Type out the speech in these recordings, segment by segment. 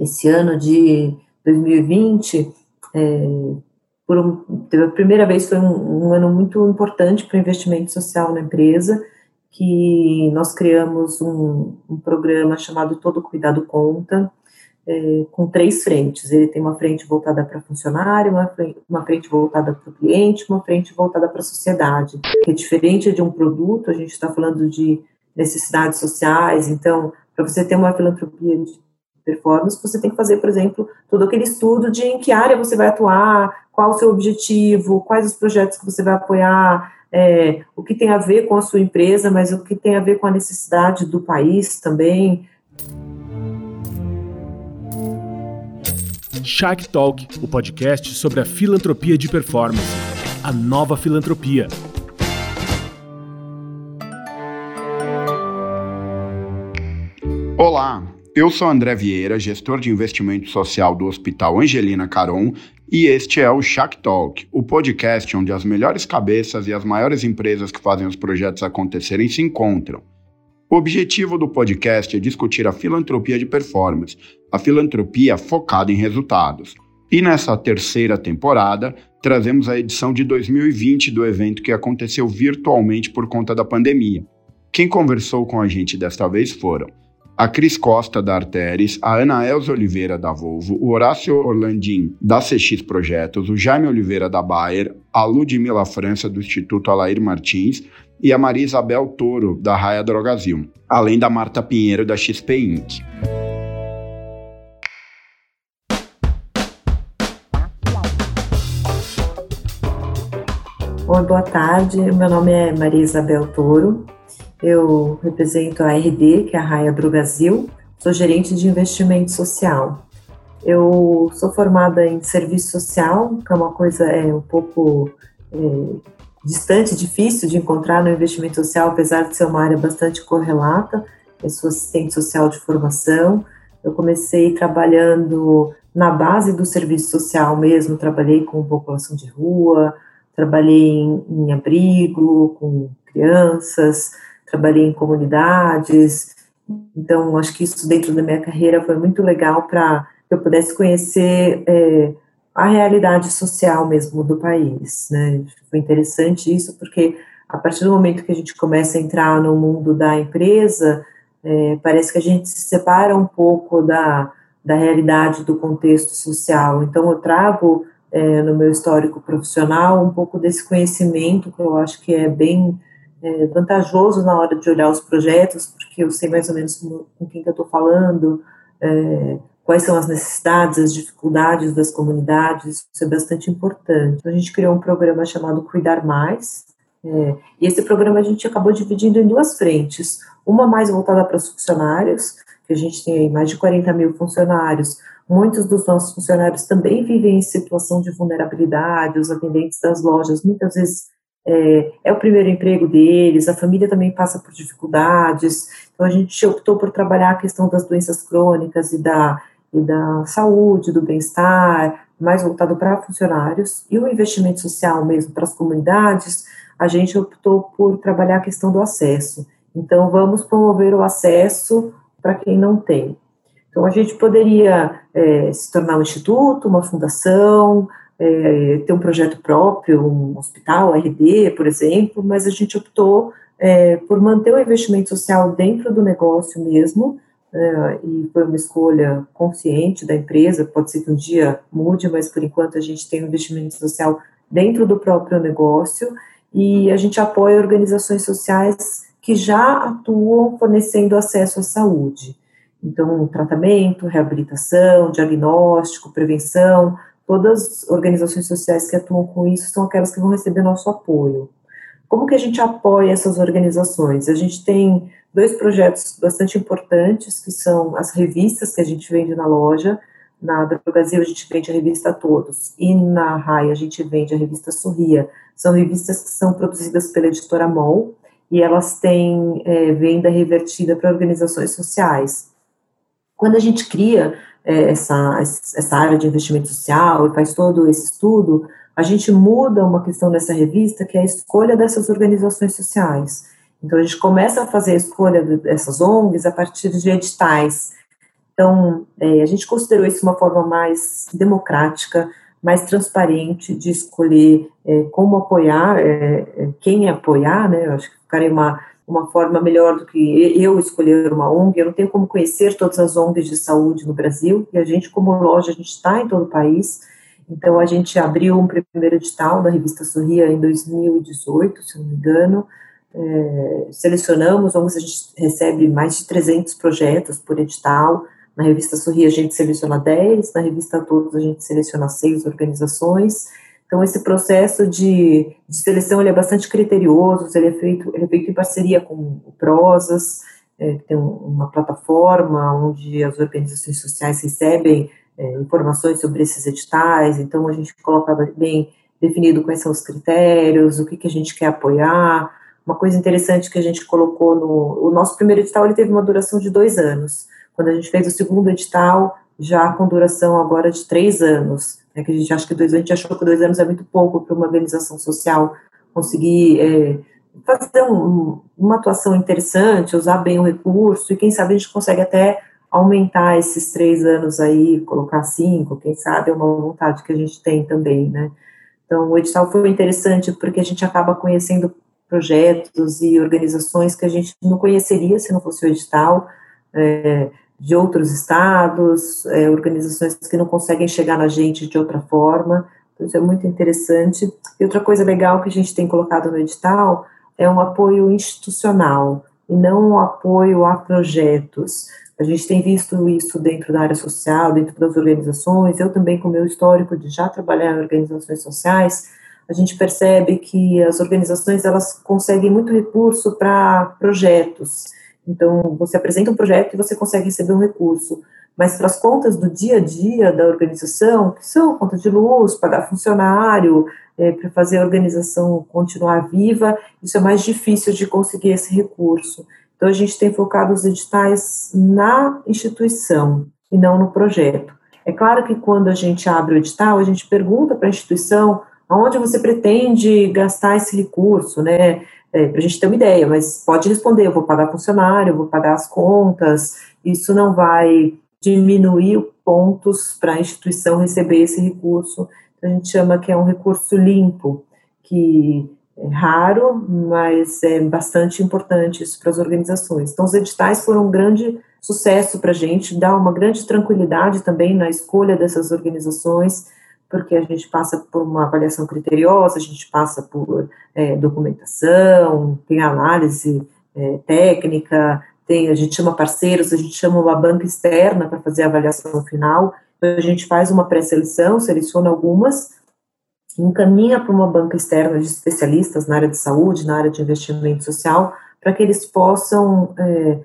esse ano de 2020, é, por um, a primeira vez foi um, um ano muito importante para o investimento social na empresa, que nós criamos um, um programa chamado Todo Cuidado Conta, é, com três frentes. Ele tem uma frente voltada para funcionário, uma frente, uma frente voltada para o cliente, uma frente voltada para a sociedade. Que é diferente de um produto, a gente está falando de necessidades sociais, então, para você ter uma filantropia de performance, você tem que fazer, por exemplo, todo aquele estudo de em que área você vai atuar, qual o seu objetivo, quais os projetos que você vai apoiar, é, o que tem a ver com a sua empresa, mas o que tem a ver com a necessidade do país também. Shark Talk, o podcast sobre a filantropia de performance. A nova filantropia. Eu sou André Vieira, gestor de investimento social do Hospital Angelina Caron, e este é o Shark Talk, o podcast onde as melhores cabeças e as maiores empresas que fazem os projetos acontecerem se encontram. O objetivo do podcast é discutir a filantropia de performance, a filantropia focada em resultados. E nessa terceira temporada, trazemos a edição de 2020 do evento que aconteceu virtualmente por conta da pandemia. Quem conversou com a gente desta vez foram a Cris Costa da Arteris, a Ana Elza Oliveira da Volvo, o Horácio Orlandim da CX Projetos, o Jaime Oliveira da Bayer, a Ludmila França do Instituto Alair Martins e a Maria Isabel Toro da Raia Drogazil, além da Marta Pinheiro da XP Inc. Oi, boa tarde. Meu nome é Maria Isabel Toro, eu represento a RD, que é a Raia Brasil, sou gerente de investimento social. Eu sou formada em serviço social, que é uma coisa é, um pouco é, distante, difícil de encontrar no investimento social, apesar de ser uma área bastante correlata. Eu sou assistente social de formação. Eu comecei trabalhando na base do serviço social mesmo, trabalhei com população de rua, trabalhei em, em abrigo, com crianças, trabalhei em comunidades, então acho que isso dentro da minha carreira foi muito legal para que eu pudesse conhecer é, a realidade social mesmo do país, né? Foi interessante isso porque a partir do momento que a gente começa a entrar no mundo da empresa, é, parece que a gente se separa um pouco da, da realidade do contexto social. Então eu trago é, no meu histórico profissional um pouco desse conhecimento que eu acho que é bem é, vantajoso na hora de olhar os projetos, porque eu sei mais ou menos com, com quem que eu estou falando, é, quais são as necessidades, as dificuldades das comunidades, isso é bastante importante. Então, a gente criou um programa chamado Cuidar Mais, é, e esse programa a gente acabou dividindo em duas frentes, uma mais voltada para os funcionários, que a gente tem aí mais de 40 mil funcionários, muitos dos nossos funcionários também vivem em situação de vulnerabilidade, os atendentes das lojas muitas vezes é, é, o primeiro emprego deles, a família também passa por dificuldades, então a gente optou por trabalhar a questão das doenças crônicas e da, e da saúde, do bem-estar, mais voltado para funcionários, e o investimento social mesmo para as comunidades, a gente optou por trabalhar a questão do acesso. Então, vamos promover o acesso para quem não tem. Então, a gente poderia é, se tornar um instituto, uma fundação, é, ter um projeto próprio, um hospital, RD, por exemplo, mas a gente optou é, por manter o investimento social dentro do negócio mesmo, é, e foi uma escolha consciente da empresa, pode ser que um dia mude, mas por enquanto a gente tem um investimento social dentro do próprio negócio, e a gente apoia organizações sociais que já atuam fornecendo acesso à saúde. Então, tratamento, reabilitação, diagnóstico, prevenção, Todas as organizações sociais que atuam com isso são aquelas que vão receber nosso apoio. Como que a gente apoia essas organizações? A gente tem dois projetos bastante importantes, que são as revistas que a gente vende na loja. Na Brasil a gente vende a revista Todos e na RAI a gente vende a revista Sorria. São revistas que são produzidas pela editora MOL e elas têm é, venda revertida para organizações sociais. Quando a gente cria essa, essa área de investimento social e faz todo esse estudo, a gente muda uma questão nessa revista, que é a escolha dessas organizações sociais. Então, a gente começa a fazer a escolha dessas ONGs a partir de editais. Então, é, a gente considerou isso uma forma mais democrática, mais transparente de escolher é, como apoiar, é, é quem apoiar, né? Eu acho que ficaria uma, uma forma melhor do que eu escolher uma ONG. Eu não tenho como conhecer todas as ONGs de saúde no Brasil, e a gente, como loja, a gente está em todo o país. Então, a gente abriu um primeiro edital da revista Sorria em 2018, se não me engano. É, selecionamos, vamos, a gente recebe mais de 300 projetos por edital, na revista Sorri a gente seleciona 10, na revista Todos a gente seleciona 6 organizações. Então, esse processo de, de seleção ele é bastante criterioso, ele é feito, ele é feito em parceria com o Prosas, é, que tem uma plataforma onde as organizações sociais recebem é, informações sobre esses editais, então a gente coloca bem definido quais são os critérios, o que, que a gente quer apoiar. Uma coisa interessante que a gente colocou no o nosso primeiro edital, ele teve uma duração de dois anos. Quando a gente fez o segundo edital, já com duração agora de três anos, né, que a gente acha que dois, a gente achou que dois anos é muito pouco para uma organização social conseguir é, fazer um, uma atuação interessante, usar bem o recurso, e quem sabe a gente consegue até aumentar esses três anos aí, colocar cinco, quem sabe é uma vontade que a gente tem também, né. Então, o edital foi interessante porque a gente acaba conhecendo projetos e organizações que a gente não conheceria se não fosse o edital, é, de outros estados, é, organizações que não conseguem chegar na gente de outra forma. Então, isso é muito interessante. E outra coisa legal que a gente tem colocado no edital é um apoio institucional e não um apoio a projetos. A gente tem visto isso dentro da área social, dentro das organizações. Eu também, com meu histórico de já trabalhar em organizações sociais, a gente percebe que as organizações elas conseguem muito recurso para projetos então, você apresenta um projeto e você consegue receber um recurso. Mas para as contas do dia a dia da organização, que são conta de luz, pagar funcionário, é, para fazer a organização continuar viva, isso é mais difícil de conseguir esse recurso. Então, a gente tem focado os editais na instituição e não no projeto. É claro que quando a gente abre o edital, a gente pergunta para a instituição aonde você pretende gastar esse recurso, né? É, para a gente ter uma ideia, mas pode responder, eu vou pagar funcionário, eu vou pagar as contas, isso não vai diminuir pontos para a instituição receber esse recurso. Então, a gente chama que é um recurso limpo, que é raro, mas é bastante importante isso para as organizações. Então, os editais foram um grande sucesso para a gente, dá uma grande tranquilidade também na escolha dessas organizações, porque a gente passa por uma avaliação criteriosa, a gente passa por é, documentação, tem análise é, técnica, tem, a gente chama parceiros, a gente chama uma banca externa para fazer a avaliação final, então a gente faz uma pré-seleção, seleciona algumas, encaminha para uma banca externa de especialistas na área de saúde, na área de investimento social, para que eles possam é,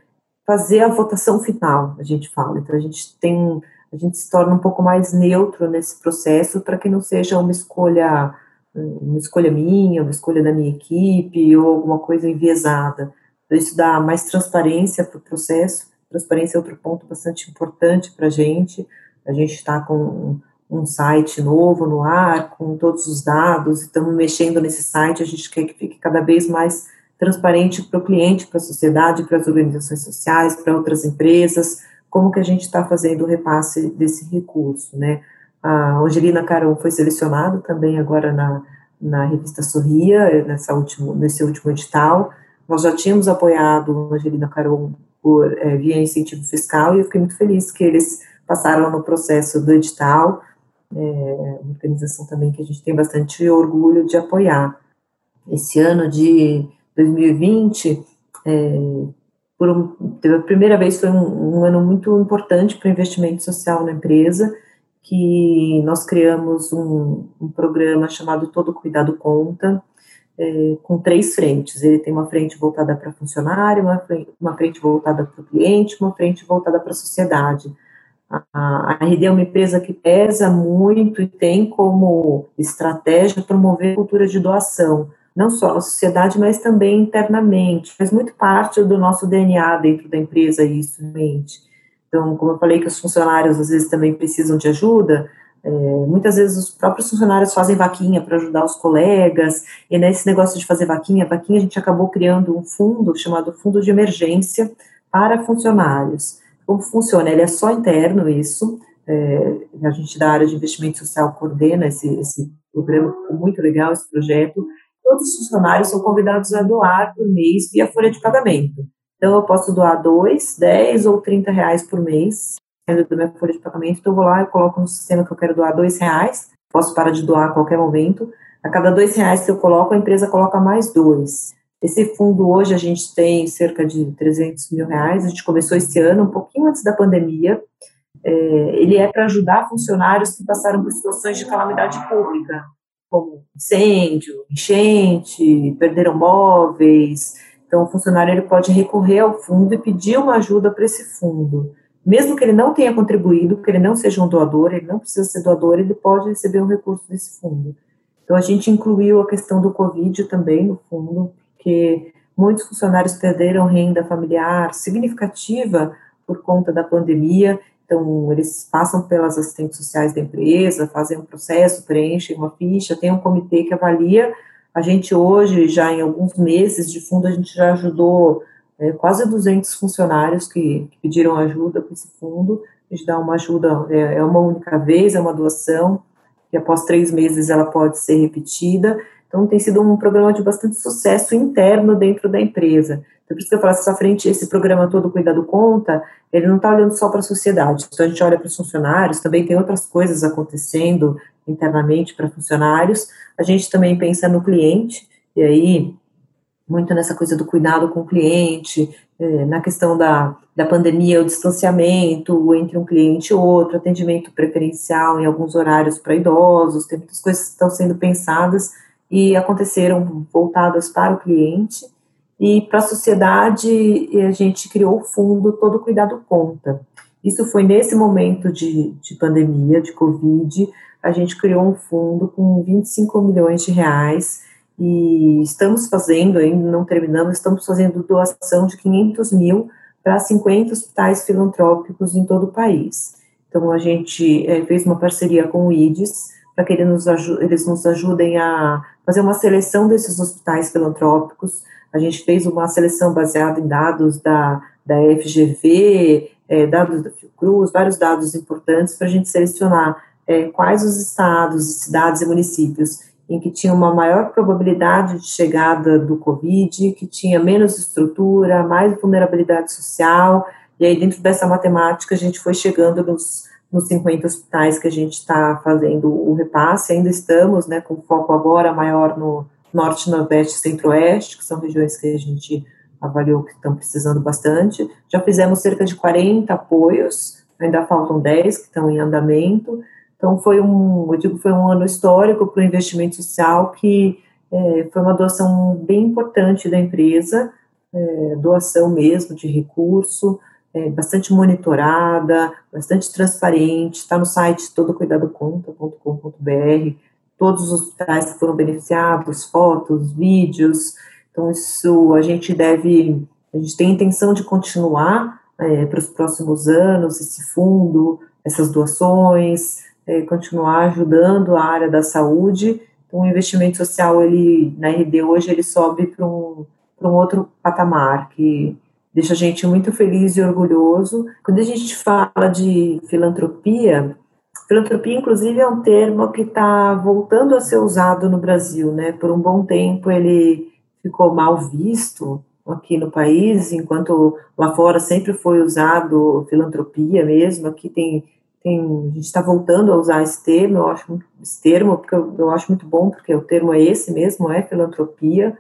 fazer a votação final, a gente fala. Então, a gente tem a gente se torna um pouco mais neutro nesse processo para que não seja uma escolha uma escolha minha, uma escolha da minha equipe ou alguma coisa enviesada. Então, isso dá mais transparência para o processo. Transparência é outro ponto bastante importante para a gente. A gente está com um site novo no ar, com todos os dados, estamos mexendo nesse site, a gente quer que fique cada vez mais transparente para o cliente, para a sociedade, para as organizações sociais, para outras empresas, como que a gente está fazendo o repasse desse recurso, né? A Angelina Caron foi selecionada também agora na, na revista Sorria, nessa último, nesse último edital. Nós já tínhamos apoiado a Angelina Caron por, é, via incentivo fiscal e eu fiquei muito feliz que eles passaram no processo do edital, é, uma organização também que a gente tem bastante orgulho de apoiar. Esse ano de 2020, é, por um, pela primeira vez foi um, um ano muito importante para o investimento social na empresa, que nós criamos um, um programa chamado Todo Cuidado Conta, é, com três frentes. Ele tem uma frente voltada para funcionário, uma frente, uma frente voltada para o cliente, uma frente voltada para a sociedade. A, a RD é uma empresa que pesa muito e tem como estratégia promover cultura de doação não só na sociedade, mas também internamente. Faz muito parte do nosso DNA dentro da empresa isso, mente. Então, como eu falei que os funcionários às vezes também precisam de ajuda, é, muitas vezes os próprios funcionários fazem vaquinha para ajudar os colegas, e nesse negócio de fazer vaquinha, vaquinha a gente acabou criando um fundo chamado Fundo de Emergência para funcionários. Como funciona? Ele é só interno, isso. É, a gente da área de investimento social coordena esse, esse programa, muito legal esse projeto. Todos os funcionários são convidados a doar por mês via folha de pagamento. Então, eu posso doar 2, 10 ou 30 reais por mês, dentro da minha folha de pagamento. Então, eu vou lá, eu coloco no sistema que eu quero doar 2 reais, posso parar de doar a qualquer momento. A cada 2 reais que eu coloco, a empresa coloca mais 2. Esse fundo hoje a gente tem cerca de 300 mil reais, a gente começou esse ano, um pouquinho antes da pandemia. É, ele é para ajudar funcionários que passaram por situações de calamidade pública, como incêndio, enchente, perderam móveis. Então, o funcionário ele pode recorrer ao fundo e pedir uma ajuda para esse fundo. Mesmo que ele não tenha contribuído, que ele não seja um doador, ele não precisa ser doador, ele pode receber um recurso desse fundo. Então, a gente incluiu a questão do Covid também no fundo, porque muitos funcionários perderam renda familiar significativa por conta da pandemia. Então, eles passam pelas assistentes sociais da empresa, fazem um processo, preenchem uma ficha, tem um comitê que avalia. A gente hoje, já em alguns meses de fundo, a gente já ajudou é, quase 200 funcionários que, que pediram ajuda para esse fundo. A gente dá uma ajuda, é, é uma única vez, é uma doação, e após três meses ela pode ser repetida. Então, tem sido um programa de bastante sucesso interno dentro da empresa. Então, por isso que eu falo, essa frente, esse programa todo Cuidado Conta, ele não está olhando só para a sociedade. Então, a gente olha para os funcionários, também tem outras coisas acontecendo internamente para funcionários. A gente também pensa no cliente, e aí, muito nessa coisa do cuidado com o cliente, é, na questão da, da pandemia, o distanciamento entre um cliente e outro, atendimento preferencial em alguns horários para idosos, tem muitas coisas que estão sendo pensadas e aconteceram voltadas para o cliente. E para a sociedade, a gente criou o fundo Todo Cuidado Conta. Isso foi nesse momento de, de pandemia, de Covid, a gente criou um fundo com 25 milhões de reais e estamos fazendo, ainda não terminamos, estamos fazendo doação de 500 mil para 50 hospitais filantrópicos em todo o país. Então, a gente é, fez uma parceria com o IDES, para que nos, eles nos ajudem a fazer uma seleção desses hospitais filantrópicos. A gente fez uma seleção baseada em dados da, da FGV, é, dados da Fiocruz, vários dados importantes para a gente selecionar é, quais os estados, cidades e municípios em que tinha uma maior probabilidade de chegada do Covid, que tinha menos estrutura, mais vulnerabilidade social, e aí dentro dessa matemática a gente foi chegando nos nos 50 hospitais que a gente está fazendo o repasse, ainda estamos, né, com foco agora maior no norte, nordeste centro-oeste, que são regiões que a gente avaliou que estão precisando bastante. Já fizemos cerca de 40 apoios, ainda faltam 10 que estão em andamento. Então foi um, eu digo, foi um ano histórico para o investimento social que é, foi uma doação bem importante da empresa, é, doação mesmo de recurso, é, bastante monitorada, bastante transparente, está no site todocuidadoconta.com.br, todos os hospitais que foram beneficiados, fotos, vídeos, então isso a gente deve, a gente tem a intenção de continuar é, para os próximos anos esse fundo, essas doações, é, continuar ajudando a área da saúde, então o investimento social, ele, na RD hoje, ele sobe para um, um outro patamar, que deixa a gente muito feliz e orgulhoso. Quando a gente fala de filantropia, filantropia, inclusive, é um termo que está voltando a ser usado no Brasil, né? Por um bom tempo ele ficou mal visto aqui no país, enquanto lá fora sempre foi usado filantropia mesmo. Aqui tem, tem a gente está voltando a usar esse termo. Eu acho esse termo porque eu, eu acho muito bom porque o termo é esse mesmo, é filantropia.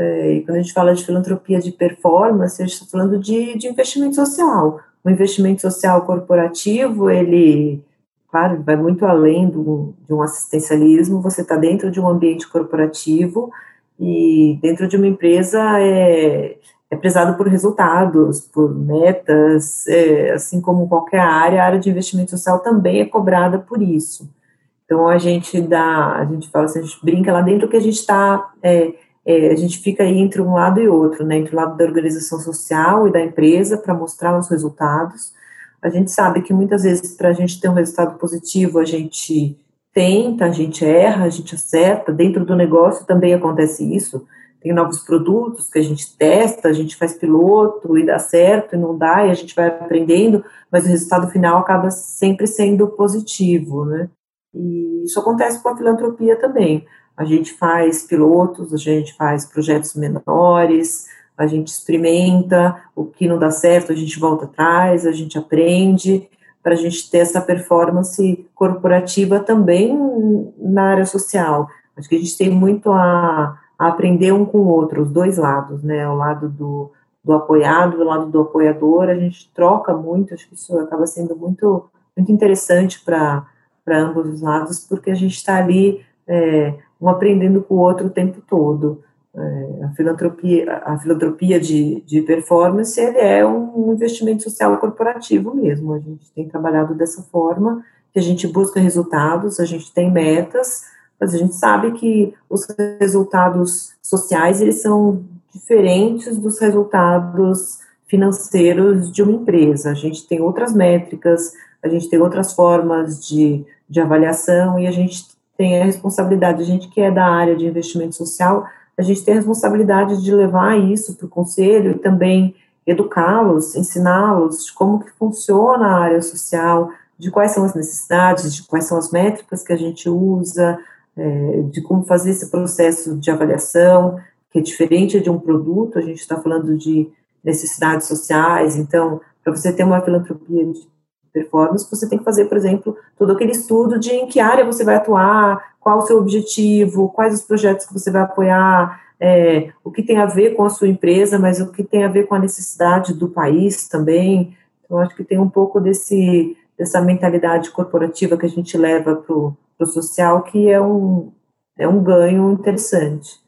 É, quando a gente fala de filantropia de performance, a gente está falando de, de investimento social. O investimento social corporativo, ele, claro, vai muito além do, de um assistencialismo, você está dentro de um ambiente corporativo e dentro de uma empresa é, é prezado por resultados, por metas, é, assim como qualquer área, a área de investimento social também é cobrada por isso. Então a gente dá, a gente fala assim, a gente brinca lá dentro que a gente está é, é, a gente fica aí entre um lado e outro, né, entre o lado da organização social e da empresa para mostrar os resultados. A gente sabe que muitas vezes para a gente ter um resultado positivo, a gente tenta, a gente erra, a gente acerta. Dentro do negócio também acontece isso. tem novos produtos que a gente testa, a gente faz piloto e dá certo e não dá, e a gente vai aprendendo, mas o resultado final acaba sempre sendo positivo, né? E isso acontece com a filantropia também. A gente faz pilotos, a gente faz projetos menores, a gente experimenta, o que não dá certo, a gente volta atrás, a gente aprende, para a gente ter essa performance corporativa também na área social. Acho que a gente tem muito a, a aprender um com o outro, os dois lados, né? O lado do, do apoiado, o lado do apoiador, a gente troca muito, acho que isso acaba sendo muito, muito interessante para ambos os lados, porque a gente está ali é, um aprendendo com o outro o tempo todo. É, a filantropia, a filantropia de, de performance ele é um investimento social corporativo mesmo. A gente tem trabalhado dessa forma, que a gente busca resultados, a gente tem metas, mas a gente sabe que os resultados sociais eles são diferentes dos resultados financeiros de uma empresa. A gente tem outras métricas, a gente tem outras formas de, de avaliação e a gente tem a responsabilidade, a gente que é da área de investimento social, a gente tem a responsabilidade de levar isso para o conselho e também educá-los, ensiná-los como que funciona a área social, de quais são as necessidades, de quais são as métricas que a gente usa, é, de como fazer esse processo de avaliação, que é diferente de um produto, a gente está falando de necessidades sociais, então, para você ter uma filantropia performance, você tem que fazer, por exemplo, todo aquele estudo de em que área você vai atuar, qual o seu objetivo, quais os projetos que você vai apoiar, é, o que tem a ver com a sua empresa, mas o que tem a ver com a necessidade do país também. Então, acho que tem um pouco desse, dessa mentalidade corporativa que a gente leva para o social, que é um, é um ganho interessante.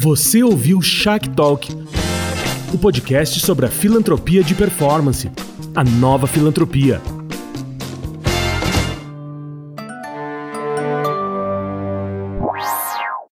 Você ouviu Shark Talk, o podcast sobre a filantropia de performance, a nova filantropia